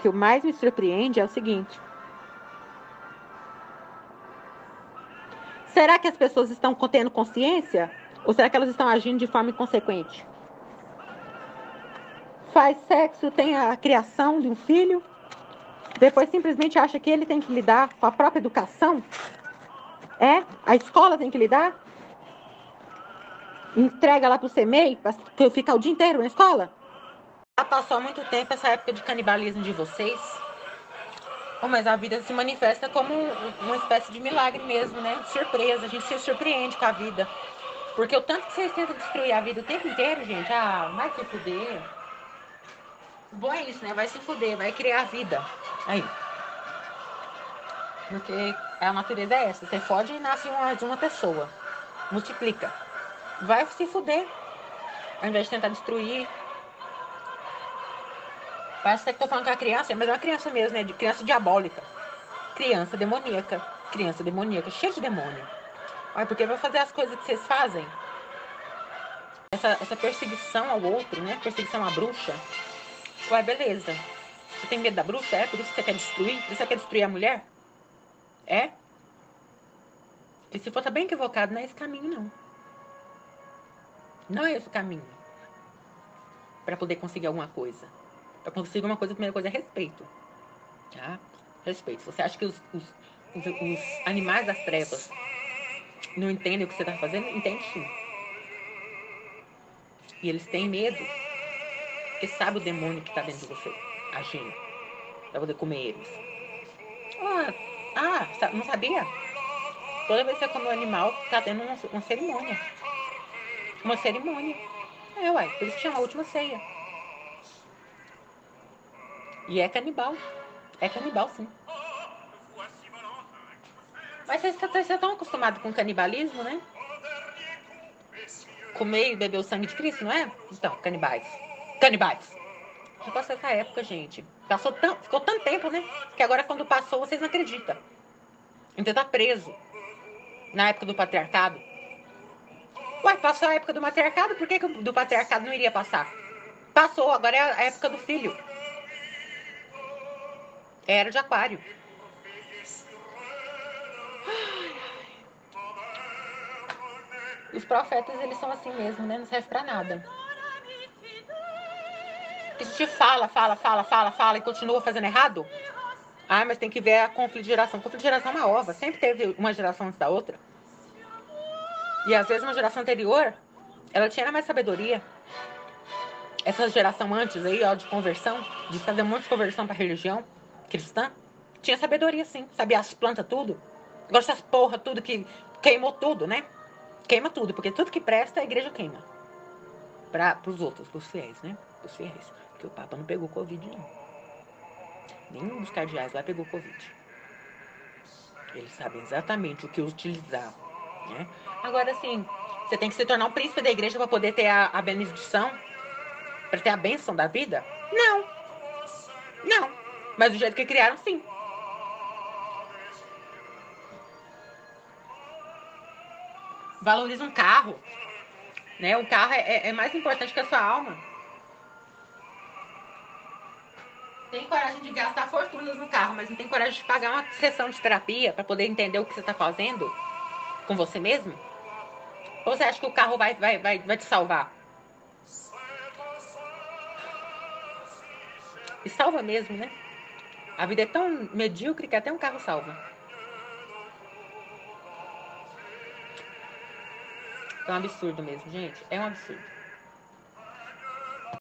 O que mais me surpreende é o seguinte: será que as pessoas estão tendo consciência ou será que elas estão agindo de forma inconsequente? Faz sexo, tem a criação de um filho, depois simplesmente acha que ele tem que lidar com a própria educação? É? A escola tem que lidar? Entrega lá pro CMEI, para ficar o dia inteiro na escola? Já passou há muito tempo essa época de canibalismo de vocês. Mas a vida se manifesta como uma espécie de milagre mesmo, né? Surpresa, a gente se surpreende com a vida. Porque o tanto que vocês tentam destruir a vida o tempo inteiro, gente, ah, vai se fuder. Bom é isso, né? Vai se fuder, vai criar vida. Aí. Porque a natureza é essa. Você fode e nasce uma, de uma pessoa. Multiplica. Vai se fuder. Ao invés de tentar destruir. Parece que tô falando com a criança, mas é uma criança mesmo, né? De criança diabólica. Criança demoníaca. Criança demoníaca, cheia de demônio. Olha, porque vai fazer as coisas que vocês fazem. Essa, essa perseguição ao outro, né? Perseguição à bruxa. Ué, beleza. Você tem medo da bruxa? É? Por isso que você quer destruir? Por isso que você quer destruir a mulher? É? E se for tá bem equivocado, não é esse caminho, não. Não é esse caminho. Para poder conseguir alguma coisa. Para conseguir alguma coisa, a primeira coisa é respeito. Tá? Respeito. Se você acha que os, os, os, os animais das trevas não entendem o que você está fazendo, entende sim. E eles têm medo. Porque sabe o demônio que está dentro de você, agindo. Para poder comer eles. Ah, ah, não sabia? Toda vez que você come um animal, tá tendo uma, uma cerimônia. Uma cerimônia. É, uai, por isso que chama a última ceia. E é canibal. É canibal, sim. Mas vocês estão acostumados com canibalismo, né? Comer e beber o sangue de Cristo, não é? Então, canibais. Canibais. Já passou essa época, gente. Passou tão, ficou tanto tempo, né? Que agora quando passou, vocês não acreditam. Então tá preso. Na época do patriarcado. Ué, passou a época do matriarcado, por que, que do patriarcado não iria passar? Passou, agora é a época do filho. Era de aquário. Os profetas, eles são assim mesmo, né? Não serve pra nada. A gente fala, fala, fala, fala, fala e continua fazendo errado. Ah, mas tem que ver a conflito de geração. Conflito de geração é uma ova. Sempre teve uma geração antes da outra. E às vezes uma geração anterior, ela tinha mais sabedoria. Essa geração antes aí, ó, de conversão, de fazer um monte de conversão para religião cristã, tinha sabedoria sim, sabia as plantas tudo. Agora essas porra tudo que queimou tudo, né? Queima tudo, porque tudo que presta a igreja queima. Para os outros, para os fiéis, né? Os fiéis. Porque o Papa não pegou Covid, não. Nenhum dos cardeais lá pegou Covid. Eles sabem exatamente o que utilizar. Né? Agora, assim, você tem que se tornar um príncipe da igreja para poder ter a, a benedição, para ter a bênção da vida? Não. Não. Mas do jeito que criaram, sim. Valoriza um carro. Né? O carro é, é, é mais importante que a sua alma. tem coragem de gastar fortunas no carro, mas não tem coragem de pagar uma sessão de terapia para poder entender o que você está fazendo com você mesmo? Ou você acha que o carro vai, vai, vai, vai te salvar? E salva mesmo, né? A vida é tão medíocre que até um carro salva. É um absurdo mesmo, gente. É um absurdo.